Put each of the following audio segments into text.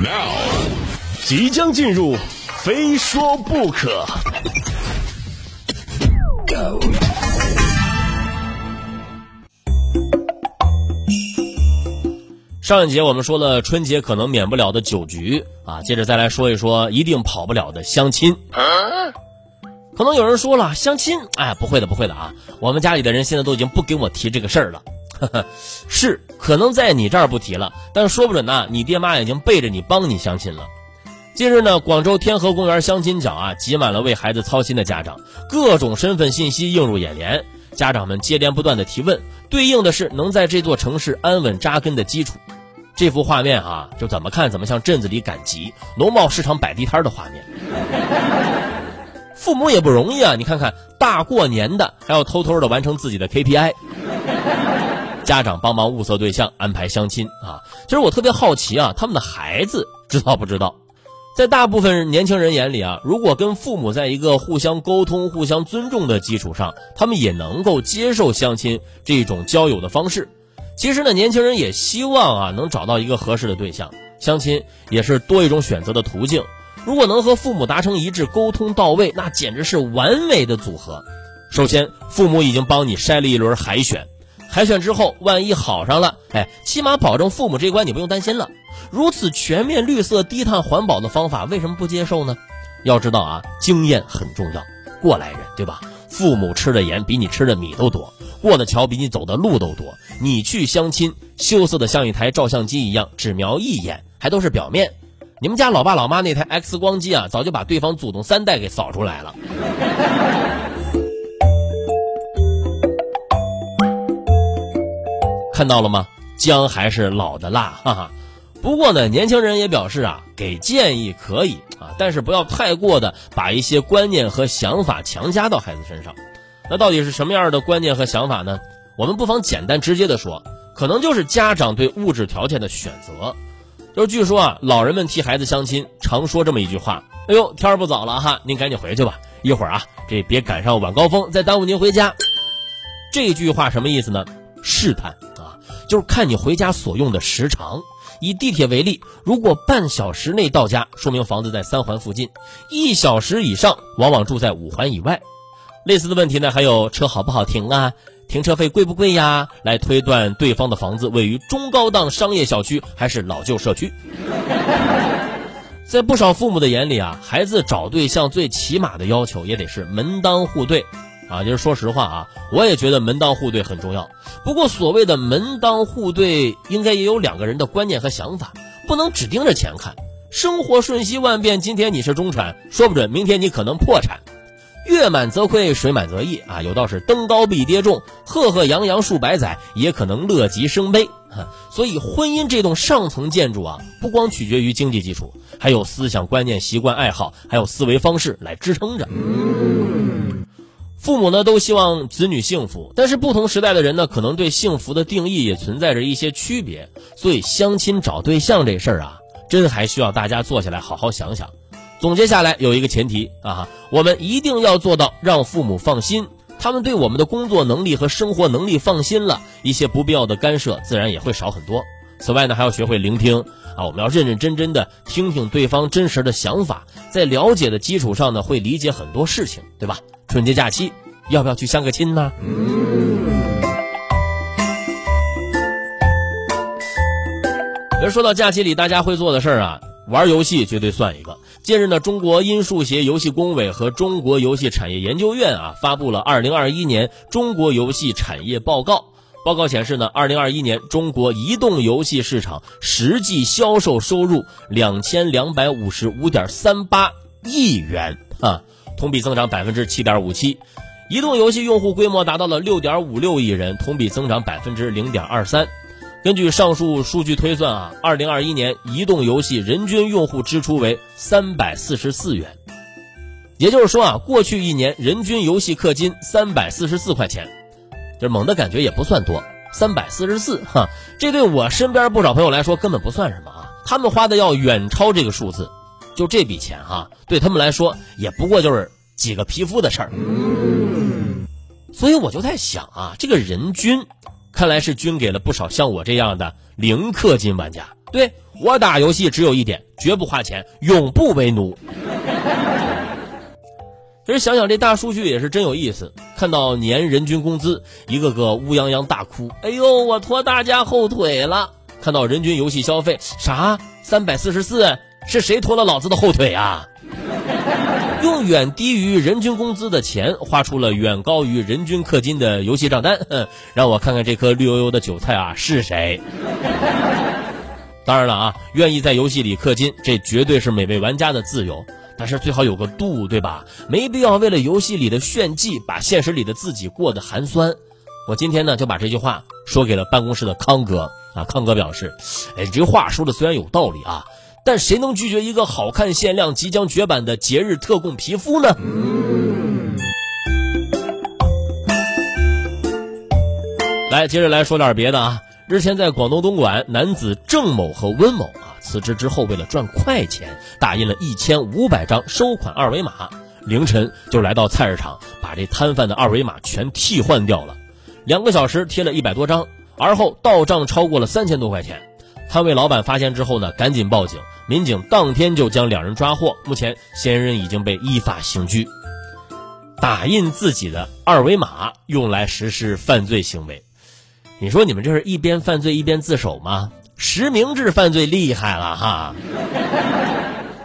Now，即将进入，非说不可。上一节我们说了春节可能免不了的酒局啊，接着再来说一说一定跑不了的相亲。可能有人说了，相亲，哎，不会的，不会的啊，我们家里的人现在都已经不跟我提这个事儿了。是，可能在你这儿不提了，但说不准呢，你爹妈已经背着你帮你相亲了。近日呢，广州天河公园相亲角啊，挤满了为孩子操心的家长，各种身份信息映入眼帘，家长们接连不断的提问，对应的是能在这座城市安稳扎根的基础。这幅画面啊，就怎么看怎么像镇子里赶集、农贸市场摆地摊的画面。父母也不容易啊，你看看大过年的还要偷偷的完成自己的 KPI。家长帮忙物色对象，安排相亲啊。其实我特别好奇啊，他们的孩子知道不知道？在大部分年轻人眼里啊，如果跟父母在一个互相沟通、互相尊重的基础上，他们也能够接受相亲这种交友的方式。其实呢，年轻人也希望啊能找到一个合适的对象，相亲也是多一种选择的途径。如果能和父母达成一致，沟通到位，那简直是完美的组合。首先，父母已经帮你筛了一轮海选，海选之后，万一好上了，哎，起码保证父母这关你不用担心了。如此全面、绿色、低碳、环保的方法，为什么不接受呢？要知道啊，经验很重要。过来人，对吧？父母吃的盐比你吃的米都多，过的桥比你走的路都多。你去相亲，羞涩的像一台照相机一样，只瞄一眼，还都是表面。你们家老爸老妈那台 X 光机啊，早就把对方祖宗三代给扫出来了。看到了吗？姜还是老的辣，哈哈。不过呢，年轻人也表示啊，给建议可以啊，但是不要太过的把一些观念和想法强加到孩子身上。那到底是什么样的观念和想法呢？我们不妨简单直接的说，可能就是家长对物质条件的选择。就是据说啊，老人们替孩子相亲，常说这么一句话：“哎呦，天儿不早了哈，您赶紧回去吧，一会儿啊，这别赶上晚高峰，再耽误您回家。”这句话什么意思呢？试探，就是看你回家所用的时长。以地铁为例，如果半小时内到家，说明房子在三环附近；一小时以上，往往住在五环以外。类似的问题呢，还有车好不好停啊，停车费贵不贵呀，来推断对方的房子位于中高档商业小区还是老旧社区。在不少父母的眼里啊，孩子找对象最起码的要求也得是门当户对。啊，就是说实话啊，我也觉得门当户对很重要。不过所谓的门当户对，应该也有两个人的观念和想法，不能只盯着钱看。生活瞬息万变，今天你是中产，说不准明天你可能破产。月满则亏，水满则溢啊，有道是登高必跌重，赫赫扬扬数百载，也可能乐极生悲。所以婚姻这栋上层建筑啊，不光取决于经济基础，还有思想观念、习惯、爱好，还有思维方式来支撑着。父母呢都希望子女幸福，但是不同时代的人呢，可能对幸福的定义也存在着一些区别。所以相亲找对象这事儿啊，真还需要大家坐下来好好想想。总结下来有一个前提啊，我们一定要做到让父母放心，他们对我们的工作能力和生活能力放心了，一些不必要的干涉自然也会少很多。此外呢，还要学会聆听啊，我们要认认真真的听听对方真实的想法，在了解的基础上呢，会理解很多事情，对吧？春节假期要不要去相个亲呢？别说到假期里大家会做的事儿啊，玩游戏绝对算一个。近日呢，中国音数协游戏工委和中国游戏产业研究院啊，发布了二零二一年中国游戏产业报告。报告显示呢，二零二一年中国移动游戏市场实际销售收入两千两百五十五点三八亿元啊。同比增长百分之七点五七，移动游戏用户规模达到了六点五六亿人，同比增长百分之零点二三。根据上述数据推算啊，二零二一年移动游戏人均用户支出为三百四十四元，也就是说啊，过去一年人均游戏氪金三百四十四块钱，就是猛的感觉也不算多，三百四十四哈，这对我身边不少朋友来说根本不算什么啊，他们花的要远超这个数字。就这笔钱哈，对他们来说也不过就是几个皮肤的事儿，所以我就在想啊，这个人均，看来是均给了不少像我这样的零氪金玩家。对我打游戏只有一点，绝不花钱，永不为奴。其实想想这大数据也是真有意思，看到年人均工资，一个个乌泱泱大哭，哎呦，我拖大家后腿了。看到人均游戏消费，啥三百四十四，是谁拖了老子的后腿啊？用远低于人均工资的钱，花出了远高于人均氪金的游戏账单，让我看看这颗绿油油的韭菜啊是谁？当然了啊，愿意在游戏里氪金，这绝对是每位玩家的自由。但是最好有个度，对吧？没必要为了游戏里的炫技，把现实里的自己过得寒酸。我今天呢就把这句话说给了办公室的康哥啊。康哥表示，哎，这话说的虽然有道理啊，但谁能拒绝一个好看、限量、即将绝版的节日特供皮肤呢？来，接着来说点别的啊。日前在广东东莞，男子郑某和温某。辞职之后，为了赚快钱，打印了一千五百张收款二维码，凌晨就来到菜市场，把这摊贩的二维码全替换掉了。两个小时贴了一百多张，而后到账超过了三千多块钱。摊位老板发现之后呢，赶紧报警，民警当天就将两人抓获。目前嫌疑人已经被依法刑拘。打印自己的二维码用来实施犯罪行为，你说你们这是一边犯罪一边自首吗？实名制犯罪厉害了哈，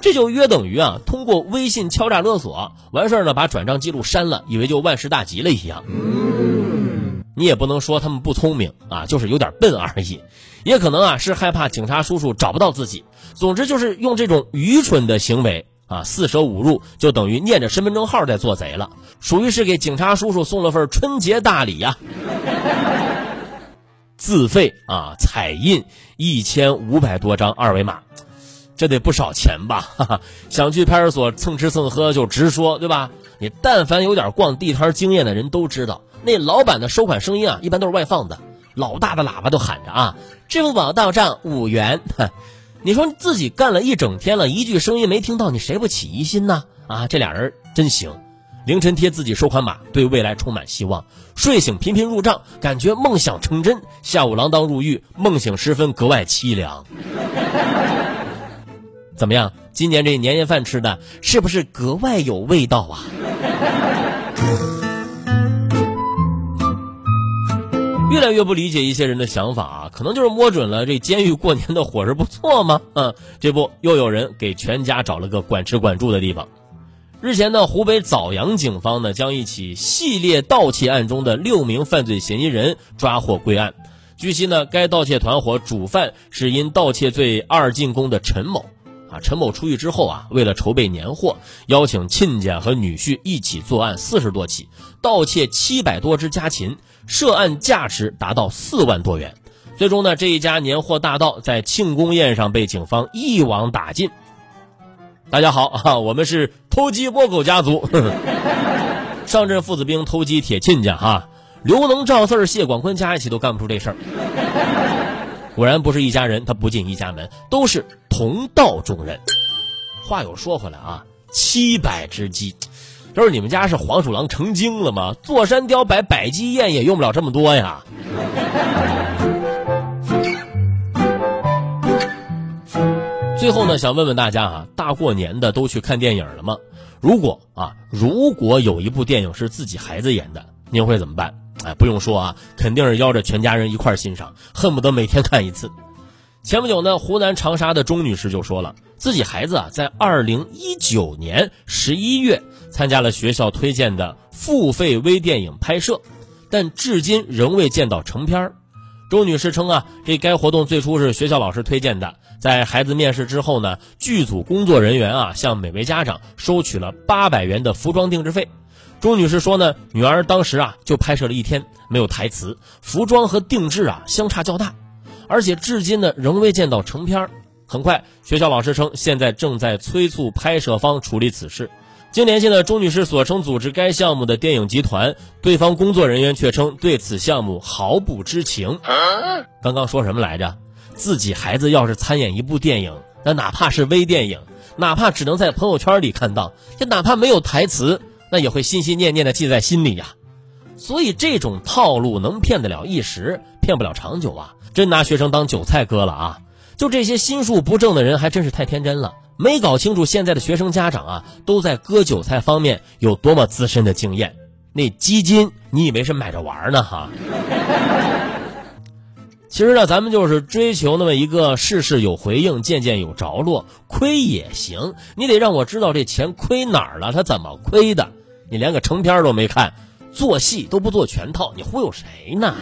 这就约等于啊，通过微信敲诈勒索，完事儿呢把转账记录删了，以为就万事大吉了一样。你也不能说他们不聪明啊，就是有点笨而已。也可能啊是害怕警察叔叔找不到自己。总之就是用这种愚蠢的行为啊，四舍五入就等于念着身份证号在做贼了，属于是给警察叔叔送了份春节大礼呀。自费啊，彩印一千五百多张二维码，这得不少钱吧？哈哈，想去派出所蹭吃蹭喝就直说，对吧？你但凡有点逛地摊经验的人都知道，那老板的收款声音啊，一般都是外放的，老大的喇叭都喊着啊，支付宝到账五元。你说自己干了一整天了，一句声音没听到，你谁不起疑心呢？啊，这俩人真行。凌晨贴自己收款码，对未来充满希望；睡醒频频入账，感觉梦想成真；下午锒铛入狱，梦醒时分格外凄凉。怎么样？今年这年夜饭吃的是不是格外有味道啊？越来越不理解一些人的想法啊，可能就是摸准了这监狱过年的伙食不错吗？嗯，这不又有人给全家找了个管吃管住的地方。日前呢，湖北枣阳警方呢将一起系列盗窃案中的六名犯罪嫌疑人抓获归案。据悉呢，该盗窃团伙主犯是因盗窃罪二进宫的陈某。啊，陈某出狱之后啊，为了筹备年货，邀请亲家和女婿一起作案四十多起，盗窃七百多只家禽，涉案价值达到四万多元。最终呢，这一家年货大盗在庆功宴上被警方一网打尽。大家好啊，我们是偷鸡摸狗家族，上阵父子兵偷鸡铁亲家哈，刘能、赵四、谢广坤加一起都干不出这事儿。果然不是一家人，他不进一家门，都是同道中人。话又说回来啊，七百只鸡，就是你们家是黄鼠狼成精了吗？坐山雕摆百鸡宴也用不了这么多呀。最后呢，想问问大家啊，大过年的都去看电影了吗？如果啊，如果有一部电影是自己孩子演的，您会怎么办？哎，不用说啊，肯定是邀着全家人一块欣赏，恨不得每天看一次。前不久呢，湖南长沙的钟女士就说了，自己孩子啊，在二零一九年十一月参加了学校推荐的付费微电影拍摄，但至今仍未见到成片儿。周女士称啊，这该活动最初是学校老师推荐的，在孩子面试之后呢，剧组工作人员啊向每位家长收取了八百元的服装定制费。钟女士说呢，女儿当时啊就拍摄了一天，没有台词，服装和定制啊相差较大，而且至今呢仍未见到成片很快，学校老师称现在正在催促拍摄方处理此事。经联系呢，钟女士所称组织该项目的电影集团，对方工作人员却称对此项目毫不知情。刚刚说什么来着？自己孩子要是参演一部电影，那哪怕是微电影，哪怕只能在朋友圈里看到，也哪怕没有台词，那也会心心念念的记在心里呀。所以这种套路能骗得了一时，骗不了长久啊！真拿学生当韭菜割了啊！就这些心术不正的人，还真是太天真了，没搞清楚现在的学生家长啊，都在割韭菜方面有多么资深的经验。那基金，你以为是买着玩呢哈？其实呢，咱们就是追求那么一个事事有回应，件件有着落，亏也行。你得让我知道这钱亏哪儿了，他怎么亏的？你连个成片都没看，做戏都不做全套，你忽悠谁呢？